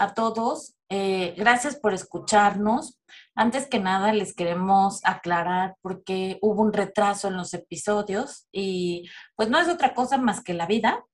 a todos. Eh, gracias por escucharnos. Antes que nada, les queremos aclarar porque hubo un retraso en los episodios y pues no es otra cosa más que la vida.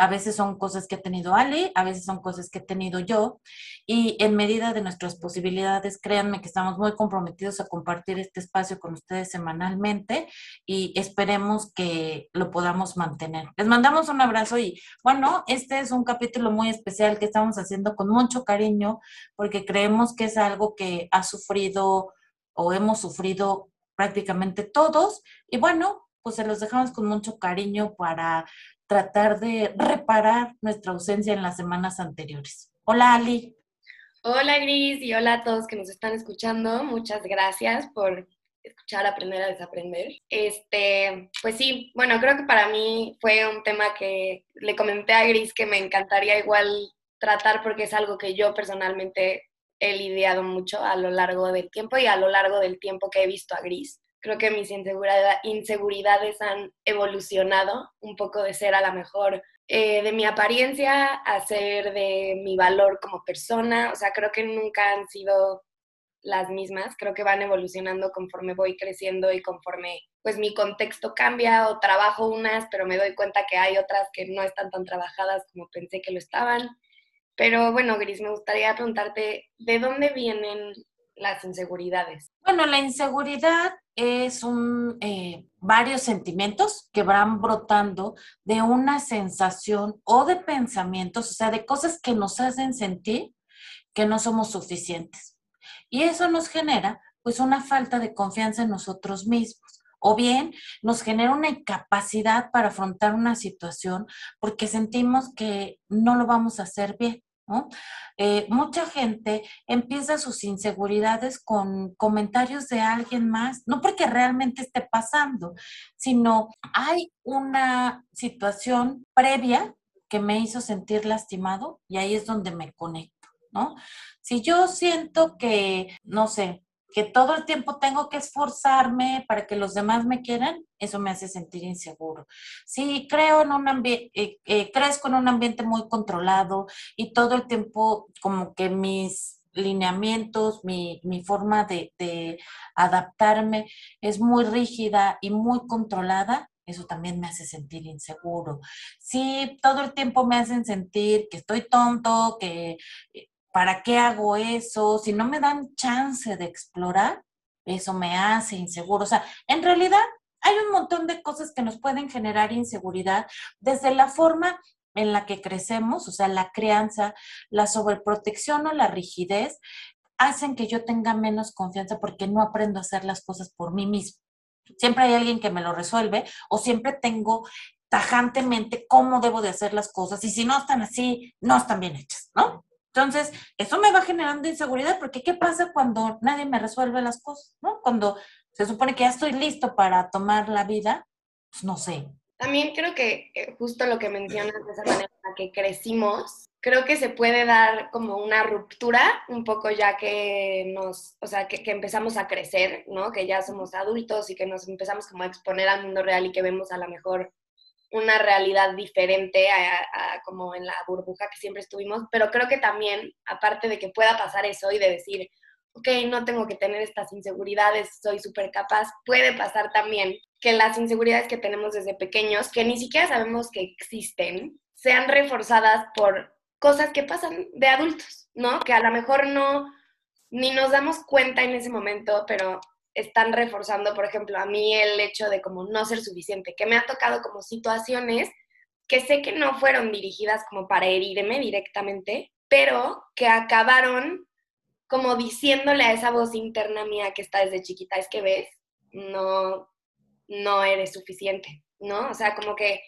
A veces son cosas que ha tenido Ali, a veces son cosas que he tenido yo. Y en medida de nuestras posibilidades, créanme que estamos muy comprometidos a compartir este espacio con ustedes semanalmente y esperemos que lo podamos mantener. Les mandamos un abrazo y bueno, este es un capítulo muy especial que estamos haciendo con mucho cariño porque creemos que es algo que ha sufrido o hemos sufrido prácticamente todos. Y bueno, pues se los dejamos con mucho cariño para tratar de reparar nuestra ausencia en las semanas anteriores. Hola Ali. Hola Gris y hola a todos que nos están escuchando. Muchas gracias por escuchar, aprender a desaprender. Este, pues sí, bueno, creo que para mí fue un tema que le comenté a Gris que me encantaría igual tratar porque es algo que yo personalmente he lidiado mucho a lo largo del tiempo y a lo largo del tiempo que he visto a Gris creo que mis inseguridades han evolucionado un poco de ser a la mejor eh, de mi apariencia a ser de mi valor como persona. O sea, creo que nunca han sido las mismas, creo que van evolucionando conforme voy creciendo y conforme pues mi contexto cambia o trabajo unas, pero me doy cuenta que hay otras que no están tan trabajadas como pensé que lo estaban. Pero bueno, Gris, me gustaría preguntarte, ¿de dónde vienen las inseguridades? Bueno, la inseguridad es un, eh, varios sentimientos que van brotando de una sensación o de pensamientos, o sea, de cosas que nos hacen sentir que no somos suficientes. Y eso nos genera pues una falta de confianza en nosotros mismos. O bien nos genera una incapacidad para afrontar una situación porque sentimos que no lo vamos a hacer bien. Eh, mucha gente empieza sus inseguridades con comentarios de alguien más, no porque realmente esté pasando, sino hay una situación previa que me hizo sentir lastimado y ahí es donde me conecto, ¿no? Si yo siento que, no sé, que todo el tiempo tengo que esforzarme para que los demás me quieran, eso me hace sentir inseguro. Si creo en un ambiente, eh, eh, crezco en un ambiente muy controlado y todo el tiempo como que mis lineamientos, mi, forma de, de adaptarme es muy rígida y muy controlada, eso también me hace sentir inseguro. Si todo el tiempo me hacen sentir que estoy tonto, que eh, ¿para qué hago eso? Si no me dan chance de explorar, eso me hace inseguro. O sea, en realidad hay un montón de cosas que nos pueden generar inseguridad, desde la forma en la que crecemos, o sea, la crianza, la sobreprotección o la rigidez, hacen que yo tenga menos confianza porque no aprendo a hacer las cosas por mí mismo. Siempre hay alguien que me lo resuelve o siempre tengo tajantemente cómo debo de hacer las cosas y si no están así, no están bien hechas, ¿no? Entonces, eso me va generando inseguridad, porque ¿qué pasa cuando nadie me resuelve las cosas? ¿no? Cuando se supone que ya estoy listo para tomar la vida, pues no sé. También creo que eh, justo lo que mencionas de esa manera que crecimos, creo que se puede dar como una ruptura, un poco ya que nos, o sea, que, que, empezamos a crecer, ¿no? Que ya somos adultos y que nos empezamos como a exponer al mundo real y que vemos a lo mejor una realidad diferente a, como en la burbuja que siempre estuvimos, pero creo que también, aparte de que pueda pasar eso y de decir, ok, no tengo que tener estas inseguridades, soy súper capaz, puede pasar también que las inseguridades que tenemos desde pequeños, que ni siquiera sabemos que existen, sean reforzadas por cosas que pasan de adultos, ¿no? Que a lo mejor no, ni nos damos cuenta en ese momento, pero están reforzando, por ejemplo, a mí el hecho de como no ser suficiente, que me ha tocado como situaciones que sé que no fueron dirigidas como para herirme directamente, pero que acabaron como diciéndole a esa voz interna mía que está desde chiquita, es que ves, no, no eres suficiente, ¿no? O sea, como que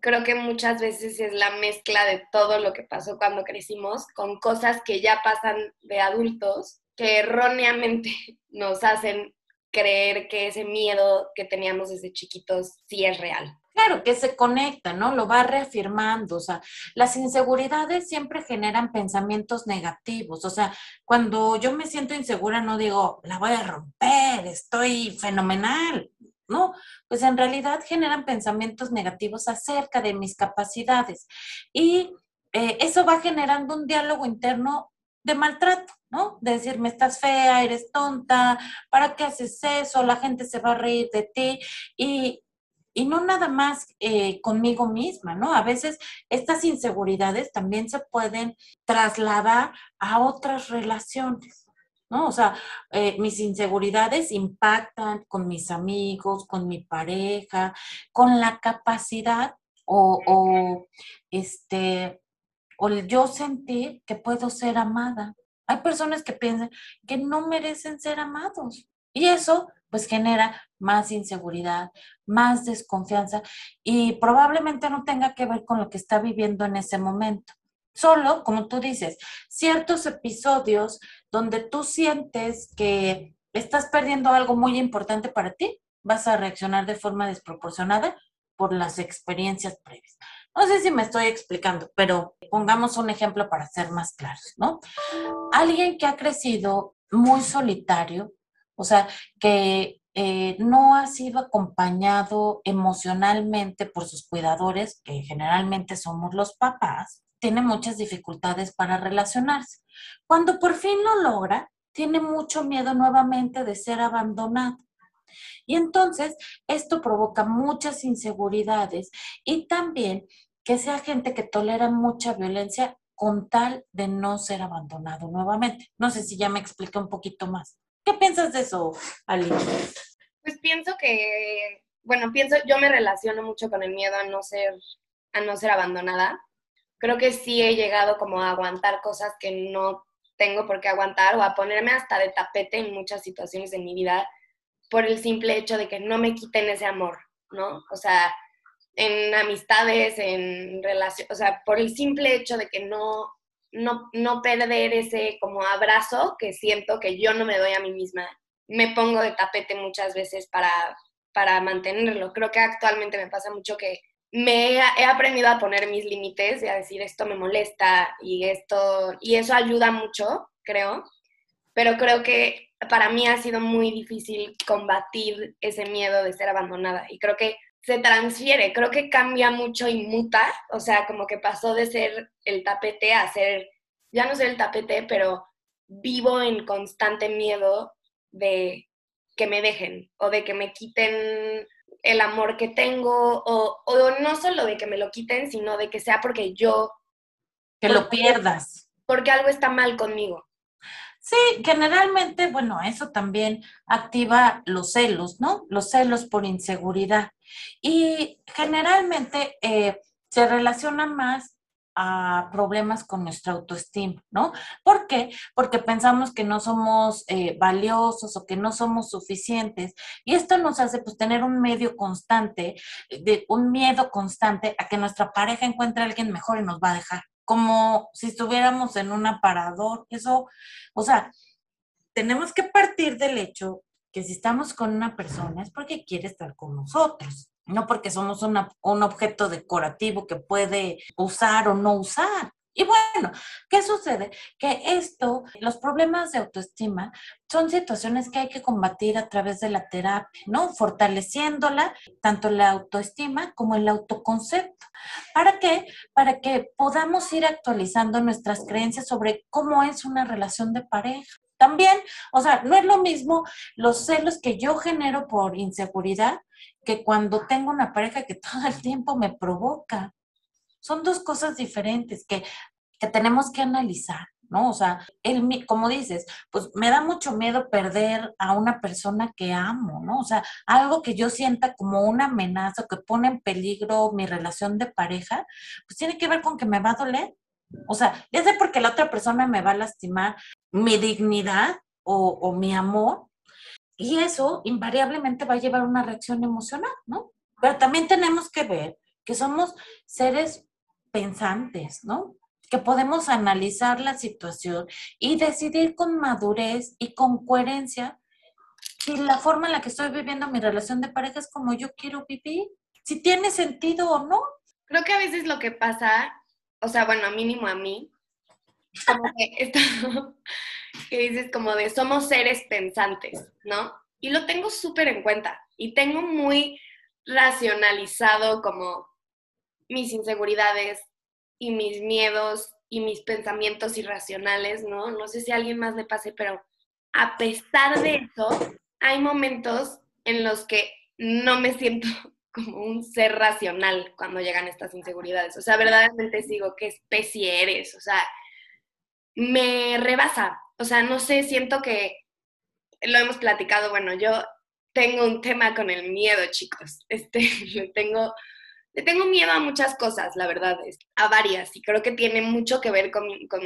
creo que muchas veces es la mezcla de todo lo que pasó cuando crecimos con cosas que ya pasan de adultos que erróneamente nos hacen creer que ese miedo que teníamos desde chiquitos sí es real. Claro, que se conecta, ¿no? Lo va reafirmando. O sea, las inseguridades siempre generan pensamientos negativos. O sea, cuando yo me siento insegura, no digo, la voy a romper, estoy fenomenal. No, pues en realidad generan pensamientos negativos acerca de mis capacidades. Y eh, eso va generando un diálogo interno de maltrato, ¿no? De decir, me estás fea, eres tonta, ¿para qué haces eso? La gente se va a reír de ti. Y, y no nada más eh, conmigo misma, ¿no? A veces estas inseguridades también se pueden trasladar a otras relaciones, ¿no? O sea, eh, mis inseguridades impactan con mis amigos, con mi pareja, con la capacidad o, o este, o yo sentir que puedo ser amada. Hay personas que piensan que no merecen ser amados y eso pues genera más inseguridad, más desconfianza y probablemente no tenga que ver con lo que está viviendo en ese momento. Solo, como tú dices, ciertos episodios donde tú sientes que estás perdiendo algo muy importante para ti, vas a reaccionar de forma desproporcionada por las experiencias previas. No sé si me estoy explicando, pero pongamos un ejemplo para ser más claros, ¿no? Alguien que ha crecido muy solitario, o sea, que eh, no ha sido acompañado emocionalmente por sus cuidadores, que generalmente somos los papás, tiene muchas dificultades para relacionarse. Cuando por fin lo logra, tiene mucho miedo nuevamente de ser abandonado. Y entonces esto provoca muchas inseguridades y también que sea gente que tolera mucha violencia con tal de no ser abandonado nuevamente. No sé si ya me expliqué un poquito más. ¿Qué piensas de eso, Ali? Pues pienso que, bueno, pienso, yo me relaciono mucho con el miedo a no ser, a no ser abandonada. Creo que sí he llegado como a aguantar cosas que no tengo por qué aguantar o a ponerme hasta de tapete en muchas situaciones de mi vida por el simple hecho de que no me quiten ese amor, ¿no? O sea, en amistades, en relaciones, o sea, por el simple hecho de que no, no, no perder ese como abrazo que siento que yo no me doy a mí misma, me pongo de tapete muchas veces para, para mantenerlo. Creo que actualmente me pasa mucho que me he, he aprendido a poner mis límites y a decir esto me molesta y esto, y eso ayuda mucho, creo, pero creo que para mí ha sido muy difícil combatir ese miedo de ser abandonada y creo que se transfiere, creo que cambia mucho y muta, o sea, como que pasó de ser el tapete a ser, ya no ser el tapete, pero vivo en constante miedo de que me dejen o de que me quiten el amor que tengo o, o no solo de que me lo quiten, sino de que sea porque yo... Que lo pierdas. Porque algo está mal conmigo. Sí, generalmente, bueno, eso también activa los celos, ¿no? Los celos por inseguridad. Y generalmente eh, se relaciona más a problemas con nuestra autoestima, ¿no? ¿Por qué? Porque pensamos que no somos eh, valiosos o que no somos suficientes y esto nos hace pues tener un medio constante, de, un miedo constante a que nuestra pareja encuentre a alguien mejor y nos va a dejar como si estuviéramos en un aparador. Eso, o sea, tenemos que partir del hecho que si estamos con una persona es porque quiere estar con nosotros, no porque somos un objeto decorativo que puede usar o no usar. Y bueno, ¿qué sucede? Que esto, los problemas de autoestima, son situaciones que hay que combatir a través de la terapia, ¿no? Fortaleciéndola, tanto la autoestima como el autoconcepto. ¿Para qué? Para que podamos ir actualizando nuestras creencias sobre cómo es una relación de pareja. También, o sea, no es lo mismo los celos que yo genero por inseguridad que cuando tengo una pareja que todo el tiempo me provoca. Son dos cosas diferentes que, tenemos que analizar, ¿no? O sea, como dices, pues me da mucho miedo perder a una persona que amo, ¿no? O sea, algo que yo sienta como una amenaza, que pone en peligro mi relación de pareja, pues tiene que ver con que me va a doler. O sea, ya sé porque la otra persona me va a lastimar mi dignidad o, o mi amor, y eso invariablemente va a llevar una reacción emocional, ¿no? Pero también tenemos que ver que somos seres pensantes, ¿no? Que podemos analizar la situación y decidir con madurez y con coherencia si la forma en la que estoy viviendo mi relación de pareja es como yo quiero vivir, si tiene sentido o no. Creo que a veces lo que pasa, o sea, bueno, mínimo a mí, como que esto que dices como de somos seres pensantes, ¿no? Y lo tengo súper en cuenta y tengo muy racionalizado como mis inseguridades, y mis miedos y mis pensamientos irracionales, ¿no? No sé si a alguien más le pase, pero a pesar de eso, hay momentos en los que no me siento como un ser racional cuando llegan estas inseguridades. O sea, verdaderamente digo, ¿qué especie eres? O sea, me rebasa. O sea, no sé, siento que lo hemos platicado, bueno, yo tengo un tema con el miedo, chicos. Este, tengo, le tengo miedo a muchas cosas, la verdad, a varias, y creo que tiene mucho que ver con, con,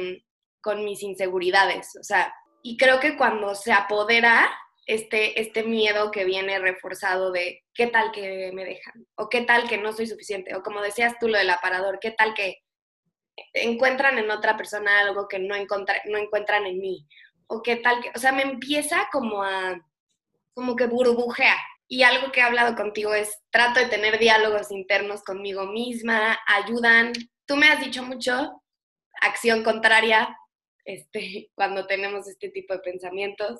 con mis inseguridades. O sea, y creo que cuando se apodera este, este miedo que viene reforzado de qué tal que me dejan, o qué tal que no soy suficiente, o como decías tú lo del aparador, qué tal que encuentran en otra persona algo que no, no encuentran en mí, o qué tal que, o sea, me empieza como a, como que burbujea. Y algo que he hablado contigo es, trato de tener diálogos internos conmigo misma, ayudan. Tú me has dicho mucho, acción contraria, este, cuando tenemos este tipo de pensamientos.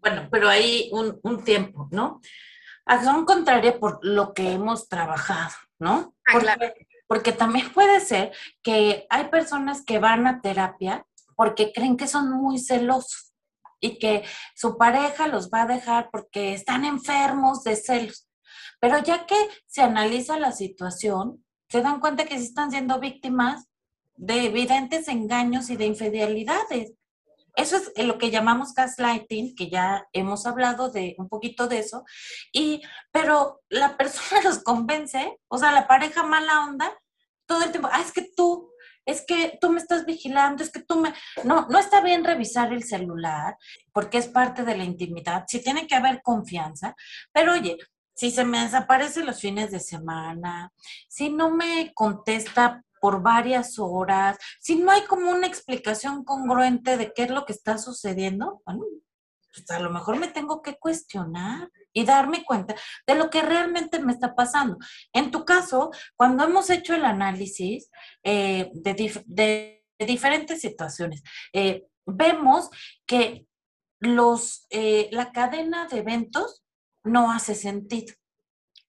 Bueno, pero hay un, tiempo, ¿no? Acción contraria por lo que hemos trabajado, ¿no? Ah, porque, porque también puede ser que hay personas que van a terapia porque creen que son muy celosos y que su pareja los va a dejar porque están enfermos de celos. Pero ya que se analiza la situación, se dan cuenta que sí están siendo víctimas de evidentes engaños y de infidelidades. Eso es lo que llamamos gaslighting, que ya hemos hablado de un poquito de eso, y, pero la persona los convence, o sea, la pareja mala onda, todo el tiempo, ah, es que tú, es que tú me estás vigilando, es que tú me... No, no está bien revisar el celular, porque es parte de la intimidad, sí tiene que haber confianza, pero oye, si se me desaparece los fines de semana, si no me contesta por varias horas, si no hay como una explicación congruente de qué es lo que está sucediendo, bueno, pues a lo mejor me tengo que cuestionar y darme cuenta de lo que realmente me está pasando. En tu caso, cuando hemos hecho el análisis eh, de, diferentes situaciones, eh, vemos que los, eh, la cadena de eventos no hace sentido.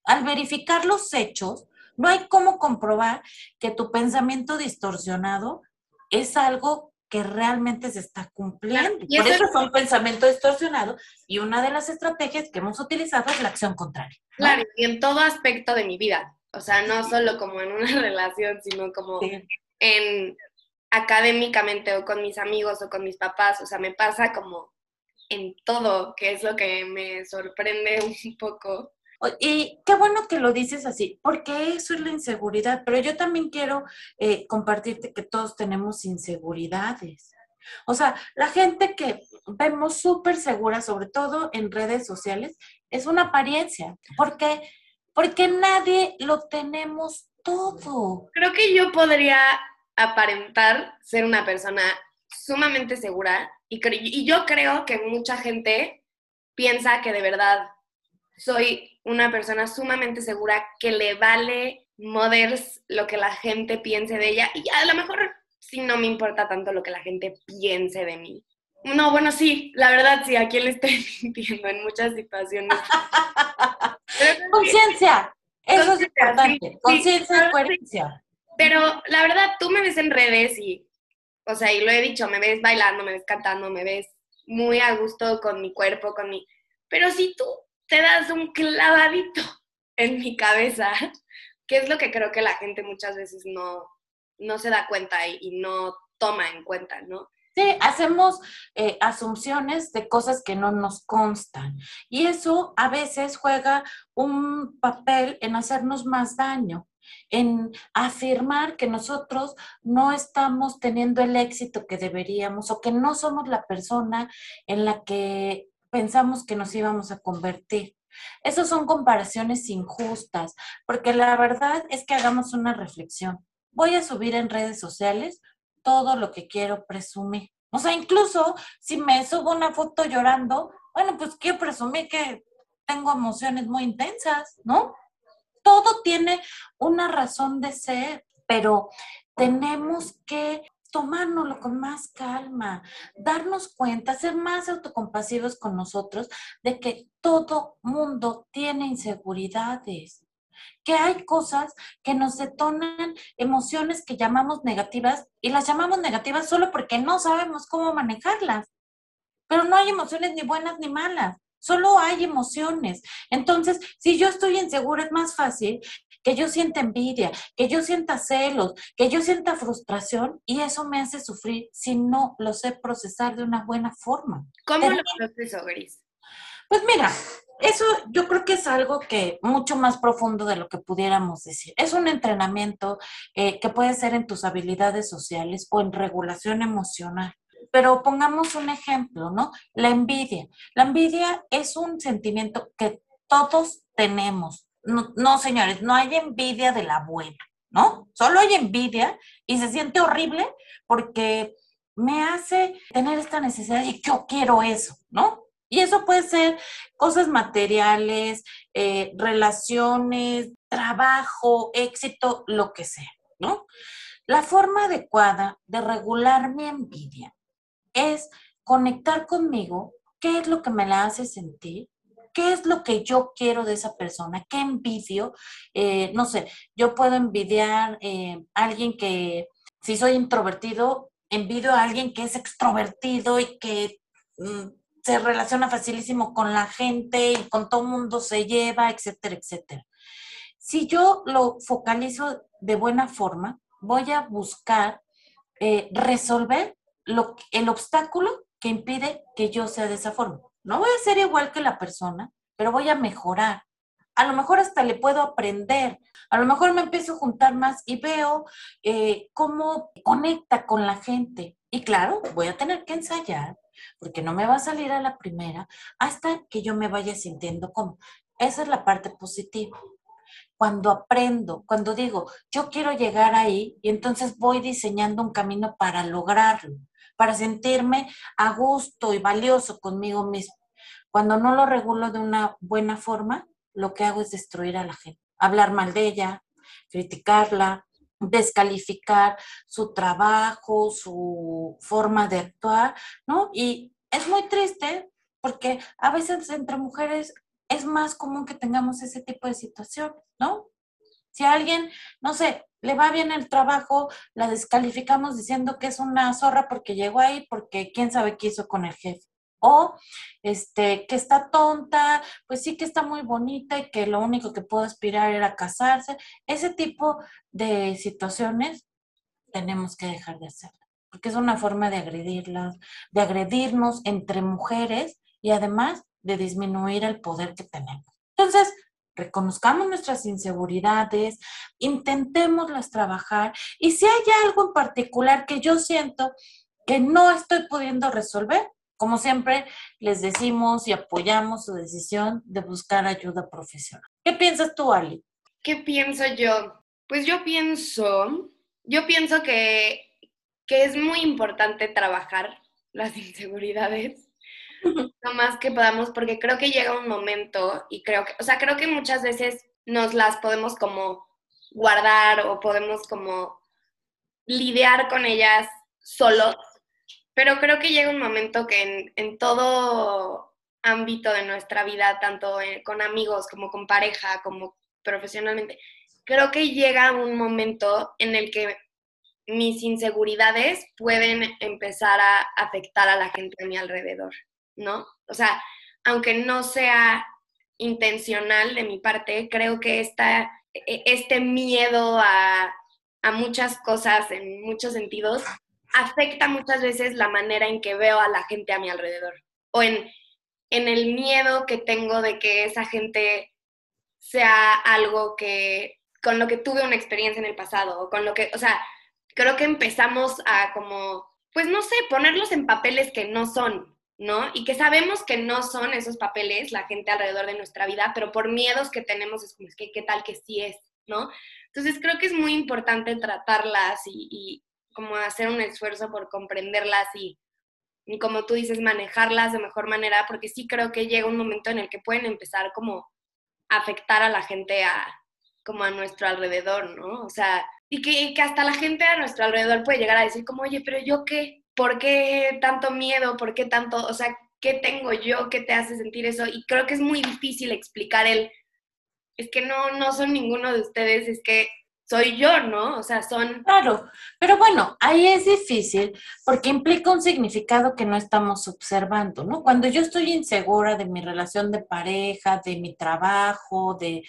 Al verificar los hechos, no hay cómo comprobar que tu pensamiento distorsionado es algo que realmente se está cumpliendo. Por eso es un pensamiento distorsionado y una de las estrategias que hemos utilizado es la acción contraria. Claro, y en todo aspecto de mi vida. O sea, no solo como en una relación, sino como en académicamente o con mis amigos o con mis papás. O sea, me pasa como en todo, que es lo que me sorprende un poco. Y qué bueno que lo dices así, porque eso es la inseguridad, pero yo también quiero eh, compartirte que todos tenemos inseguridades. O sea, la gente que vemos súper segura, sobre todo en redes sociales, es una apariencia, porque, porque nadie lo tenemos todo. Creo que yo podría aparentar ser una persona sumamente segura y, y yo creo que mucha gente piensa que de verdad soy una persona sumamente segura que le vale moders lo que la gente piense de ella y a lo mejor sí no me importa tanto lo que la gente piense de mí. No, bueno, sí, la verdad sí, a quién le estoy mintiendo en muchas situaciones. Conciencia, eso es importante. Conciencia y coherencia. Pero la verdad, tú me ves en redes y, o sea, y lo he dicho, me ves bailando, me ves cantando, me ves muy a gusto con mi cuerpo, con mi... Pero si tú te das un clavadito en mi cabeza, que es lo que creo que la gente muchas veces no, no se da cuenta y, no toma en cuenta, ¿no? Sí, hacemos eh, asunciones de cosas que no nos constan y eso a veces juega un papel en hacernos más daño, en afirmar que nosotros no estamos teniendo el éxito que deberíamos o que no somos la persona en la que pensamos que nos íbamos a convertir. Esas son comparaciones injustas, porque la verdad es que hagamos una reflexión. Voy a subir en redes sociales todo lo que quiero presumir. O sea, incluso si me subo una foto llorando, bueno, pues quiero presumir que tengo emociones muy intensas, ¿no? Todo tiene una razón de ser, pero tenemos que tomárnoslo con más calma, darnos cuenta, ser más autocompasivos con nosotros de que todo mundo tiene inseguridades. que hay cosas que nos detonan emociones que llamamos negativas y las llamamos negativas solo porque no sabemos cómo manejarlas. Pero no hay emociones ni buenas ni malas, solo hay emociones. Entonces, si yo estoy insegura, es más fácil que yo sienta envidia, que yo sienta celos, que yo sienta frustración y eso me hace sufrir si no lo sé procesar de una buena forma. ¿Cómo lo proceso, Gris? Pues mira, eso yo creo que es algo que mucho más profundo de lo que pudiéramos decir. Es un entrenamiento eh, que puede ser en tus habilidades sociales o en regulación emocional. Pero pongamos un ejemplo, ¿no? La envidia. La envidia es un sentimiento que todos tenemos. No, señores, no hay envidia de la buena, ¿no? Solo hay envidia y se siente horrible porque me hace tener esta necesidad y yo quiero eso, ¿no? Y eso puede ser cosas materiales, eh, relaciones, trabajo, éxito, lo que sea, ¿no? La forma adecuada de regular mi envidia es conectar conmigo, qué es lo que me la hace sentir, qué es lo que yo quiero de esa persona, qué envidio. Eh, no sé, yo puedo envidiar eh, a alguien que, si soy introvertido, envidio a alguien que es extrovertido y que mm, se relaciona facilísimo con la gente y con todo mundo se lleva, etcétera, etcétera. Si yo lo focalizo de buena forma, voy a buscar eh, resolver el obstáculo que impide que yo sea de esa forma. No voy a ser igual que la persona, pero voy a mejorar. A lo mejor hasta le puedo aprender. A lo mejor me empiezo a juntar más y veo eh, cómo conecta con la gente. Y claro, voy a tener que ensayar, porque no me va a salir a la primera hasta que yo me vaya sintiendo como. Esa es la parte positiva. Cuando aprendo, cuando digo, yo quiero llegar ahí y entonces voy diseñando un camino para lograrlo, para sentirme a gusto y valioso conmigo mismo. Cuando no lo regulo de una buena forma, lo que hago es destruir a la gente, hablar mal de ella, criticarla, descalificar su trabajo, su forma de actuar, ¿no? Y es muy triste porque a veces entre mujeres es más común que tengamos ese tipo de situación, ¿no? Si alguien, no sé, le va bien el trabajo, la descalificamos diciendo que es una zorra porque llegó ahí, porque quién sabe qué hizo con el jefe o este, que está tonta, pues sí que está muy bonita y que lo único que puedo aspirar era casarse. Ese tipo de situaciones tenemos que dejar de hacerlo, porque es una forma de agredirlas, de agredirnos entre mujeres y además de disminuir el poder que tenemos. Entonces, reconozcamos nuestras inseguridades, intentémoslas trabajar y si hay algo en particular que yo siento que no estoy pudiendo resolver, como siempre, les decimos y apoyamos su decisión de buscar ayuda profesional. ¿Qué piensas tú, Ali? ¿Qué pienso yo? Pues yo pienso, yo pienso que, que es muy importante trabajar las inseguridades lo más que podamos, porque creo que llega un momento y creo que, o sea, creo que muchas veces nos las podemos como guardar o podemos como lidiar con ellas solos pero creo que llega un momento que en, todo ámbito de nuestra vida, tanto con amigos como con pareja, como profesionalmente, creo que llega un momento en el que mis inseguridades pueden empezar a afectar a la gente a mi alrededor, ¿no? O sea, aunque no sea intencional de mi parte, creo que esta, e, este miedo a, a muchas cosas en muchos sentidos afecta muchas veces la manera en que veo a la gente a mi alrededor o en, en el miedo que tengo de que esa gente sea algo que con lo que tuve una experiencia en el pasado o con lo que, o sea, creo que empezamos a como, pues no sé, ponerlos en papeles que no son, ¿no? Y que sabemos que no son esos papeles la gente alrededor de nuestra vida, pero por miedos que tenemos es como, es que qué tal que sí es, ¿no? Entonces creo que es muy importante tratarlas y, como hacer un esfuerzo por comprenderlas y, como tú dices, manejarlas de mejor manera, porque sí creo que llega un momento en el que pueden empezar como a afectar a la gente a, como a nuestro alrededor, ¿no? O sea, y que, que hasta la gente a nuestro alrededor puede llegar a decir como, oye, pero yo qué, ¿por qué tanto miedo? ¿Por qué tanto, o sea, qué tengo yo que te hace sentir eso? Y creo que es muy difícil explicar el, es que no, no son ninguno de ustedes, es que soy yo, ¿no? O sea, son... Claro, pero bueno, ahí es difícil porque implica un significado que no estamos observando, ¿no? Cuando yo estoy insegura de mi relación de pareja, de mi trabajo, de...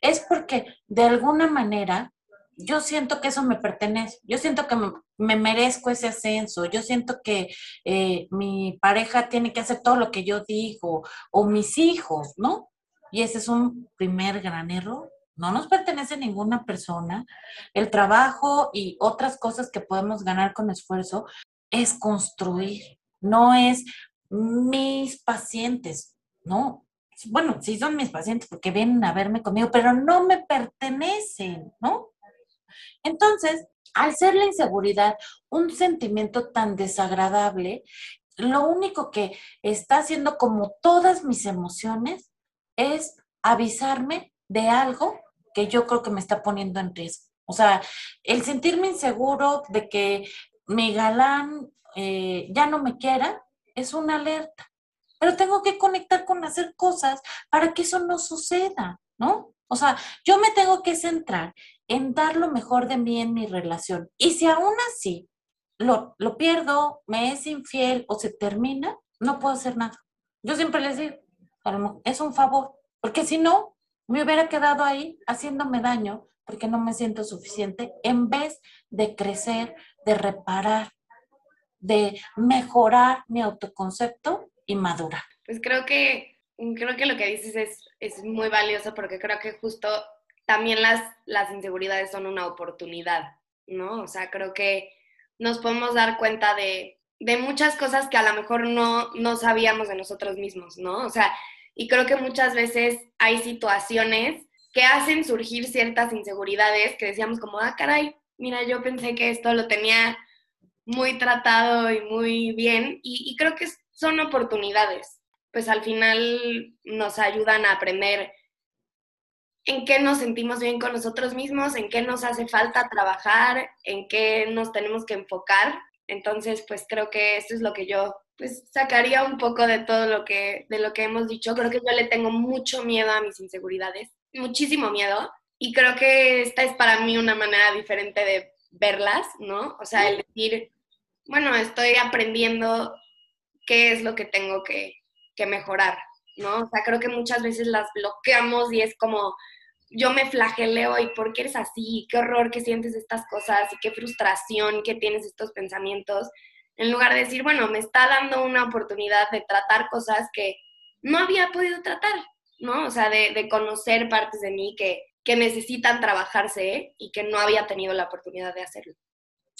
es porque de alguna manera yo siento que eso me pertenece, yo siento que me, merezco ese ascenso, yo siento que eh, mi pareja tiene que hacer todo lo que yo digo, o mis hijos, ¿no? Y ese es un primer gran error. No nos pertenece ninguna persona. El trabajo y otras cosas que podemos ganar con esfuerzo es construir, no es mis pacientes, ¿no? Bueno, sí son mis pacientes porque vienen a verme conmigo, pero no me pertenecen, ¿no? Entonces, al ser la inseguridad un sentimiento tan desagradable, lo único que está haciendo como todas mis emociones es avisarme de algo que yo creo que me está poniendo en riesgo. O sea, el sentirme inseguro de que mi galán eh, ya no me quiera es una alerta. Pero tengo que conectar con hacer cosas para que eso no suceda, ¿no? O sea, yo me tengo que centrar en dar lo mejor de mí en mi relación. Y si aún así lo, lo pierdo, me es infiel o se termina, no puedo hacer nada. Yo siempre les digo, es un favor, porque si no, me hubiera quedado ahí haciéndome daño porque no me siento suficiente en vez de crecer, de reparar, de mejorar mi autoconcepto y madurar. Pues creo que, creo que lo que dices es, es muy valioso porque creo que justo también las, las inseguridades son una oportunidad, ¿no? O sea, creo que nos podemos dar cuenta de, de muchas cosas que a lo mejor no, no sabíamos de nosotros mismos, ¿no? O sea, y creo que muchas veces hay situaciones que hacen surgir ciertas inseguridades que decíamos como, ah, caray, mira, yo pensé que esto lo tenía muy tratado y muy bien, y, y creo que son oportunidades, pues al final nos ayudan a aprender en qué nos sentimos bien con nosotros mismos, en qué nos hace falta trabajar, en qué nos tenemos que enfocar. Entonces, pues creo que esto es lo que yo pues sacaría un poco de todo lo que de lo que hemos dicho. Creo que yo le tengo mucho miedo a mis inseguridades, muchísimo miedo, y creo que esta es para mí una manera diferente de verlas, ¿no? O sea, el decir, bueno, estoy aprendiendo qué es lo que tengo que, que mejorar, ¿no? O sea, creo que muchas veces las bloqueamos y es como, yo me flageleo y por qué eres así, qué horror que sientes estas cosas y qué frustración que tienes estos pensamientos, en lugar de decir, bueno, me está dando una oportunidad de tratar cosas que no había podido tratar, ¿no? O sea, de, conocer partes de mí que, que necesitan trabajarse y que no había tenido la oportunidad de hacerlo.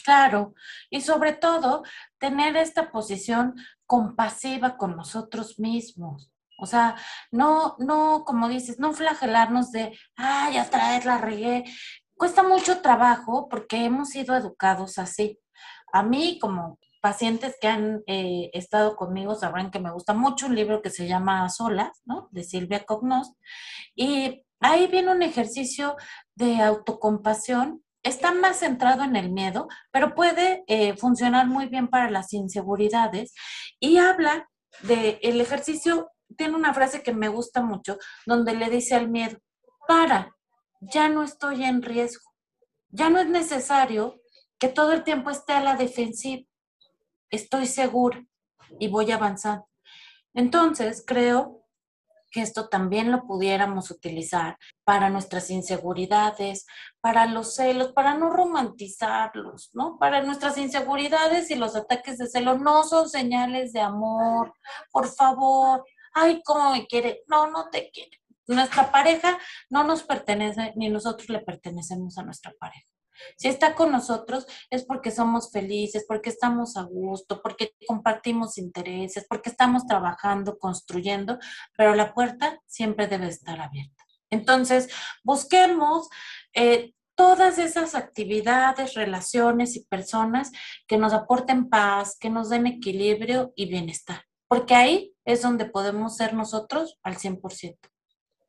Claro, y sobre todo tener esta posición compasiva con nosotros mismos. O sea, no, no, como dices, no flagelarnos de, ay, otra vez la regué. Cuesta mucho trabajo porque hemos sido educados así. A mí, como pacientes que han eh, estado conmigo sabrán que me gusta mucho un libro que se llama Solas, ¿no? De Silvia Cognos. Y ahí viene un ejercicio de autocompasión. Está más centrado en el miedo, pero puede eh, funcionar muy bien para las inseguridades. Y habla del el ejercicio tiene una frase que me gusta mucho, donde le dice al miedo, para, ya no estoy en riesgo, ya no es necesario que todo el tiempo esté a la defensiva, estoy segura y voy avanzando. Entonces, creo que esto también lo pudiéramos utilizar para nuestras inseguridades, para los celos, para no romantizarlos, ¿no? Para nuestras inseguridades y los ataques de celo no son señales de amor. Por favor, ay, ¿cómo me quiere? No, no te quiere. Nuestra pareja no nos pertenece, ni nosotros le pertenecemos a nuestra pareja. Si está con nosotros es porque somos felices, porque estamos a gusto, porque compartimos intereses, porque estamos trabajando, construyendo, pero la puerta siempre debe estar abierta. Entonces, busquemos eh, todas esas actividades, relaciones y personas que nos aporten paz, que nos den equilibrio y bienestar porque ahí es donde podemos ser nosotros al 100%.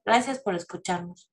Gracias por escucharnos.